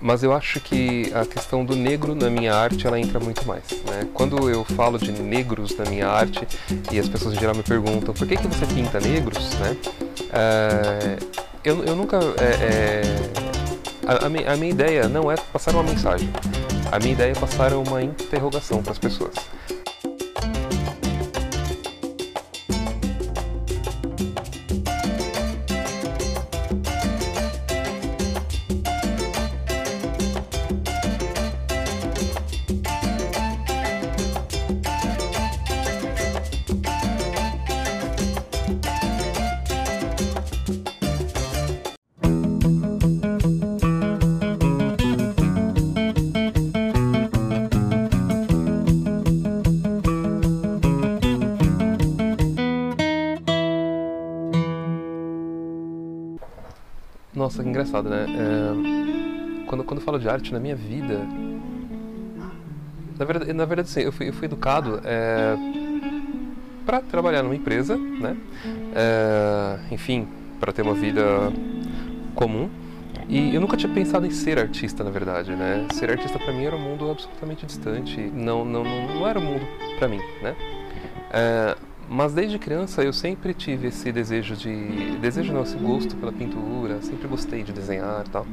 mas eu acho que a questão do negro na minha arte ela entra muito mais. Né? Quando eu falo de negros na minha arte e as pessoas em geral me perguntam por que, que você pinta negros, né? É, eu, eu nunca. É, é, a, a, minha, a minha ideia não é passar uma mensagem. A minha ideia é passar uma interrogação para as pessoas. Nossa, que engraçado, né? É, quando, quando eu falo de arte na minha vida. Na verdade, na verdade sim, eu fui, eu fui educado é, para trabalhar numa empresa, né? É, enfim, para ter uma vida comum. E eu nunca tinha pensado em ser artista, na verdade, né? Ser artista para mim era um mundo absolutamente distante. Não, não, não, não era um mundo para mim, né? É, mas desde criança eu sempre tive esse desejo de. desejo não, esse gosto pela pintura, sempre gostei de desenhar e tal.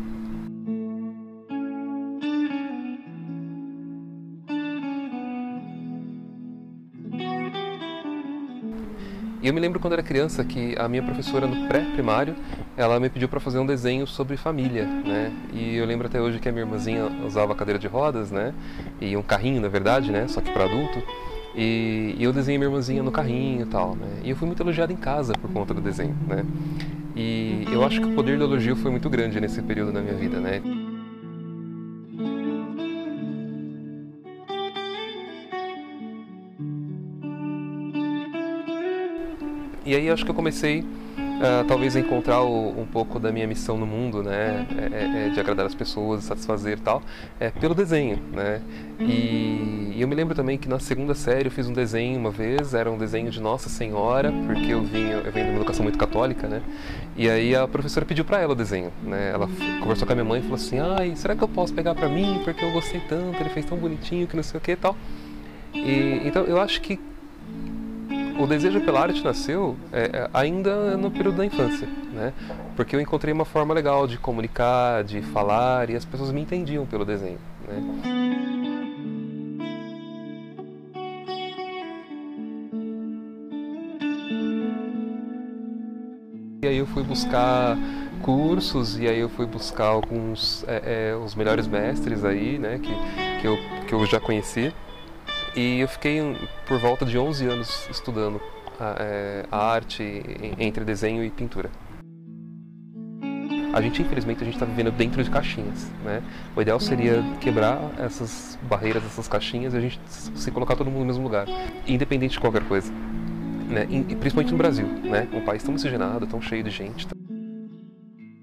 E eu me lembro quando era criança que a minha professora no pré-primário, ela me pediu para fazer um desenho sobre família, né? E eu lembro até hoje que a minha irmãzinha usava cadeira de rodas, né? E um carrinho, na verdade, né? Só que para adulto. E, e eu desenhei minha irmãzinha no carrinho e tal, né? E eu fui muito elogiado em casa por conta do desenho, né? E eu acho que o poder do elogio foi muito grande nesse período da minha vida, né? E aí acho que eu comecei uh, talvez encontrar o, um pouco da minha missão no mundo, né, é, é, é de agradar as pessoas, satisfazer e tal, é pelo desenho, né. E, e, eu me lembro também que na segunda série eu fiz um desenho uma vez, era um desenho de Nossa Senhora, porque eu vim, eu venho de uma educação muito católica, né. E aí a professora pediu para ela o desenho, né. Ela conversou com a minha mãe e falou assim, ai, será que eu posso pegar para mim porque eu gostei tanto, ele fez tão bonitinho que não sei o que e tal. E, então eu acho que o desejo pela arte nasceu é, é, ainda no período da infância, né? Porque eu encontrei uma forma legal de comunicar, de falar e as pessoas me entendiam pelo desenho, né? E aí eu fui buscar cursos e aí eu fui buscar alguns é, é, os melhores mestres aí, né? Que, que, eu, que eu já conheci. E eu fiquei por volta de 11 anos estudando a, é, a arte entre desenho e pintura. A gente, infelizmente, a gente está vivendo dentro de caixinhas, né? O ideal seria quebrar essas barreiras, essas caixinhas e a gente se colocar todo mundo no mesmo lugar, independente de qualquer coisa, né? E, principalmente no Brasil, né? Um país tão miscigenado, tão cheio de gente.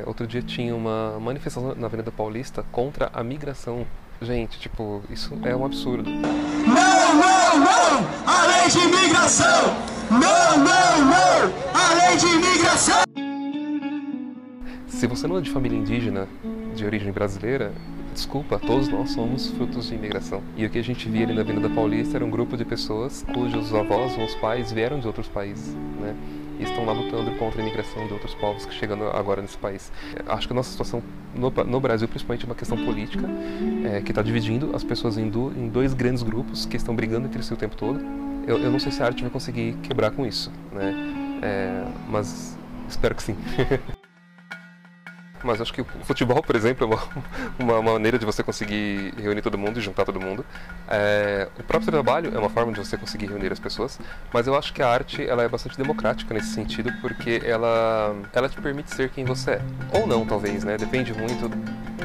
Outro dia tinha uma manifestação na Avenida Paulista contra a migração Gente, tipo, isso é um absurdo. Não, não, não! A lei de imigração! Não, não, não! A lei de imigração! Se você não é de família indígena, de origem brasileira, desculpa, todos nós somos frutos de imigração. E o que a gente via ali na Avenida Paulista era um grupo de pessoas cujos avós ou os pais vieram de outros países, né? E estão lá lutando contra a imigração de outros povos que chegando agora nesse país. Acho que a nossa situação no, no Brasil, principalmente, é uma questão política é, que está dividindo as pessoas em, do, em, dois grandes grupos que estão brigando entre si o tempo todo. Eu, eu, não sei se a arte vai conseguir quebrar com isso, né? É, mas espero que sim. Mas acho que o futebol, por exemplo, é uma, uma maneira de você conseguir reunir todo mundo e juntar todo mundo. É, o próprio trabalho é uma forma de você conseguir reunir as pessoas, mas eu acho que a arte ela é bastante democrática nesse sentido, porque ela, ela te permite ser quem você é. Ou não, talvez, né? Depende muito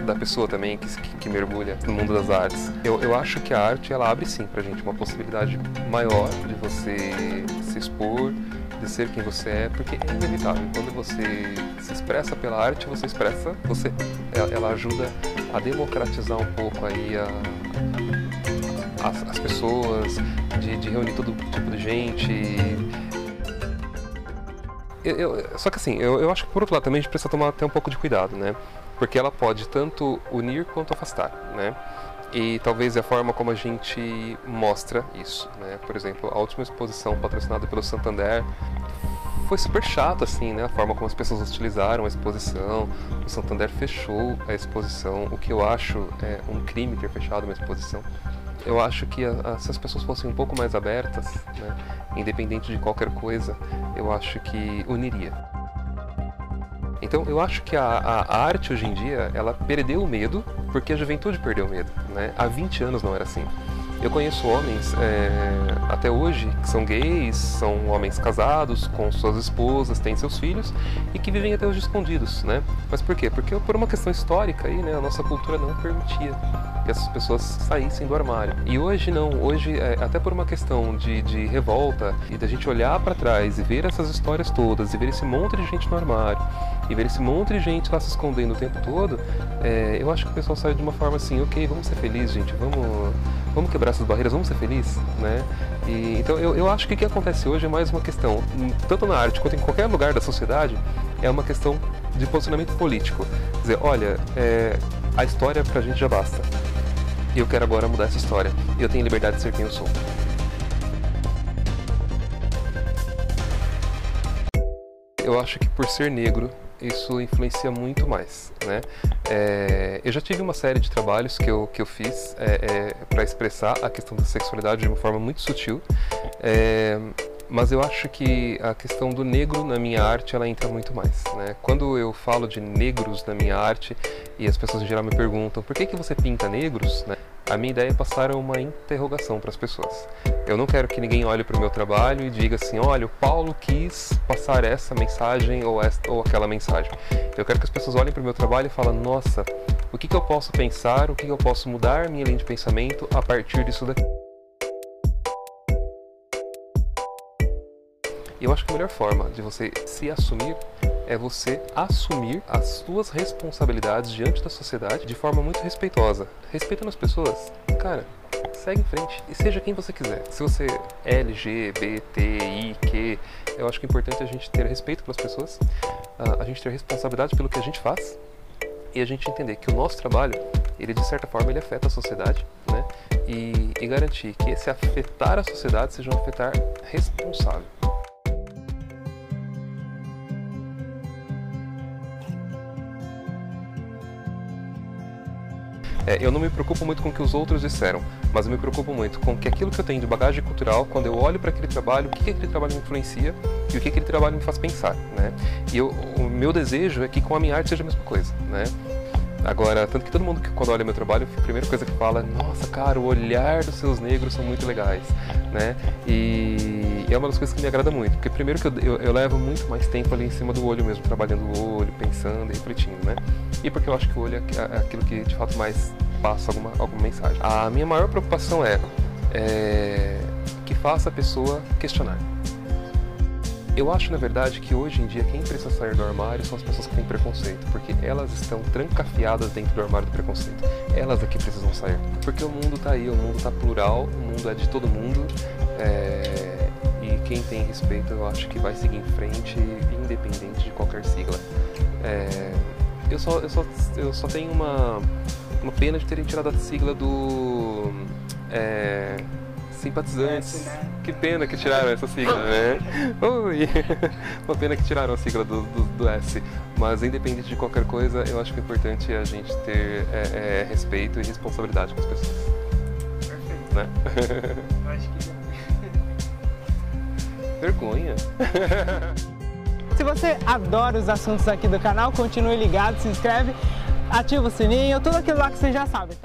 da pessoa também que, que, que mergulha no mundo das artes. Eu, eu acho que a arte ela abre sim pra gente uma possibilidade maior de você se expor, de ser quem você é, porque é inevitável. Quando você se expressa pela arte, você expressa você. Ela, ajuda a democratizar um pouco aí a, as, as pessoas, de, de, reunir todo tipo de gente. Eu, eu, só que assim, eu, eu acho que por outro lado também a gente precisa tomar até um pouco de cuidado, né? porque ela pode tanto unir quanto afastar, né? E talvez a forma como a gente mostra isso, né? Por exemplo, a última exposição patrocinada pelo Santander foi super chato, assim, né? A forma como as pessoas utilizaram a exposição. O Santander fechou a exposição, o que eu acho é um crime ter fechado uma exposição. Eu acho que a, a, se as pessoas fossem um pouco mais abertas, né? independente de qualquer coisa, eu acho que uniria. Então eu acho que a, a, arte hoje em dia ela perdeu o medo porque a juventude perdeu o medo. Né? Há 20 anos não era assim. Eu conheço homens é, até hoje que são gays, são homens casados com suas esposas, têm seus filhos e que vivem até hoje escondidos, né? Mas por quê? Porque por uma questão histórica aí, né, a nossa cultura não permitia que essas pessoas saíssem do armário. E hoje não, hoje é, até por uma questão de, de revolta e da gente olhar para trás e ver essas histórias todas e ver esse monte de gente no armário e ver esse monte de gente lá se escondendo o tempo todo, é, eu acho que o pessoal sai de uma forma assim, ok, vamos ser felizes, gente, vamos, vamos quebrar essas barreiras, vamos ser felizes, né? E, então eu, eu acho que o que acontece hoje é mais uma questão, tanto na arte quanto em qualquer lugar da sociedade, é uma questão de posicionamento político. Quer dizer, olha, é, a história pra gente já basta. E eu quero agora mudar essa história. E eu tenho liberdade de ser quem eu sou. Eu acho que por ser negro, isso influencia muito mais, né? É, eu já tive uma série de trabalhos que eu, que eu fiz é, é, para expressar a questão da sexualidade de uma forma muito sutil, é, mas eu acho que a questão do negro na minha arte ela entra muito mais, né? Quando eu falo de negros na minha arte e as pessoas em geral me perguntam por que que você pinta negros, né? A minha ideia é passar uma interrogação para as pessoas. Eu não quero que ninguém olhe para o meu trabalho e diga assim, olha, o Paulo quis passar essa mensagem ou, esta, ou aquela mensagem. Eu quero que as pessoas olhem para o meu trabalho e falem, nossa, o que, que eu posso pensar, o que, que eu posso mudar minha linha de pensamento a partir disso daqui. Eu acho que a melhor forma de você se assumir é você assumir as suas responsabilidades diante da sociedade de forma muito respeitosa. Respeitando as pessoas, cara, segue em frente e seja quem você quiser. Se você é LGBTIQ, eu acho que é importante a gente ter respeito pelas pessoas, a gente ter responsabilidade pelo que a gente faz e a gente entender que o nosso trabalho, ele de certa forma ele afeta a sociedade, né? E, e garantir que esse afetar a sociedade seja um afetar responsável. É, eu não me preocupo muito com o que os outros disseram, mas eu me preocupo muito com que aquilo que eu tenho de bagagem cultural, quando eu olho para aquele trabalho, o que, que aquele trabalho me influencia e o que aquele trabalho me faz pensar, né? E eu, o meu desejo é que com a minha arte seja a mesma coisa, né? Agora, tanto que todo mundo que quando olha meu trabalho, a primeira coisa que fala, nossa, cara, o olhar dos seus negros são muito legais, né? E, é uma das coisas que me agrada muito, porque primeiro que eu, eu, eu, levo muito mais tempo ali em cima do olho mesmo, trabalhando o olho, pensando e refletindo, né? E porque eu acho que o olho é, é aquilo que de fato mais passa alguma, alguma mensagem. A minha maior preocupação é, é que faça a pessoa questionar. Eu acho, na verdade, que hoje em dia quem precisa sair do armário são as pessoas que têm preconceito, porque elas estão trancafiadas dentro do armário do preconceito. Elas aqui precisam sair. Porque o mundo está aí, o mundo está plural, o mundo é de todo mundo. É... E quem tem respeito, eu acho que vai seguir em frente, independente de qualquer sigla. É... Eu, só, eu, só, eu só tenho uma, uma pena de terem tirado a sigla do. É simpatizantes. né? Que pena que tiraram essa sigla, né? Ui. Uma pena que tiraram a sigla do, do, do, S. Mas independente de qualquer coisa, eu acho que é importante a gente ter é, é, respeito e responsabilidade com as pessoas. Perfeito. Né? Eu acho que. Vergonha. Se você adora os assuntos aqui do canal, continue ligado, se inscreve, ativa o sininho, tudo aquilo lá que você já sabe.